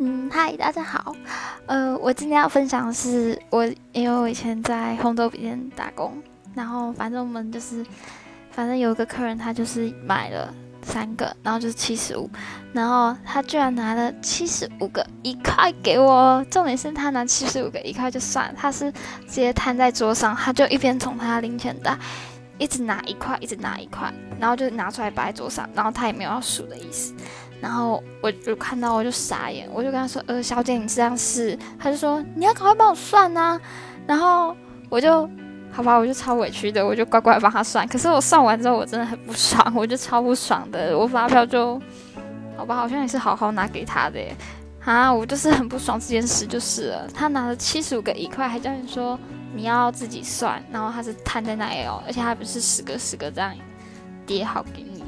嗯，嗨，大家好。呃，我今天要分享的是我，因为我以前在红豆笔店打工，然后反正我们就是，反正有一个客人，他就是买了三个，然后就是七十五，然后他居然拿了七十五个一块给我。重点是他拿七十五个一块就算了，他是直接摊在桌上，他就一边从他零钱袋一直拿一块，一直拿一块，然后就拿出来摆在桌上，然后他也没有要数的意思。然后我就看到，我就傻眼，我就跟他说：“呃，小姐，你这样是？”他就说：“你要赶快帮我算呐。”然后我就，好吧，我就超委屈的，我就乖乖帮他算。可是我算完之后，我真的很不爽，我就超不爽的。我发票就，好吧，好像也是好好拿给他的，啊，我就是很不爽这件事就是了。他拿了七十五个一块，还叫你说你要自己算，然后它是摊在那里哦，而且它不是十个十个这样叠好给你。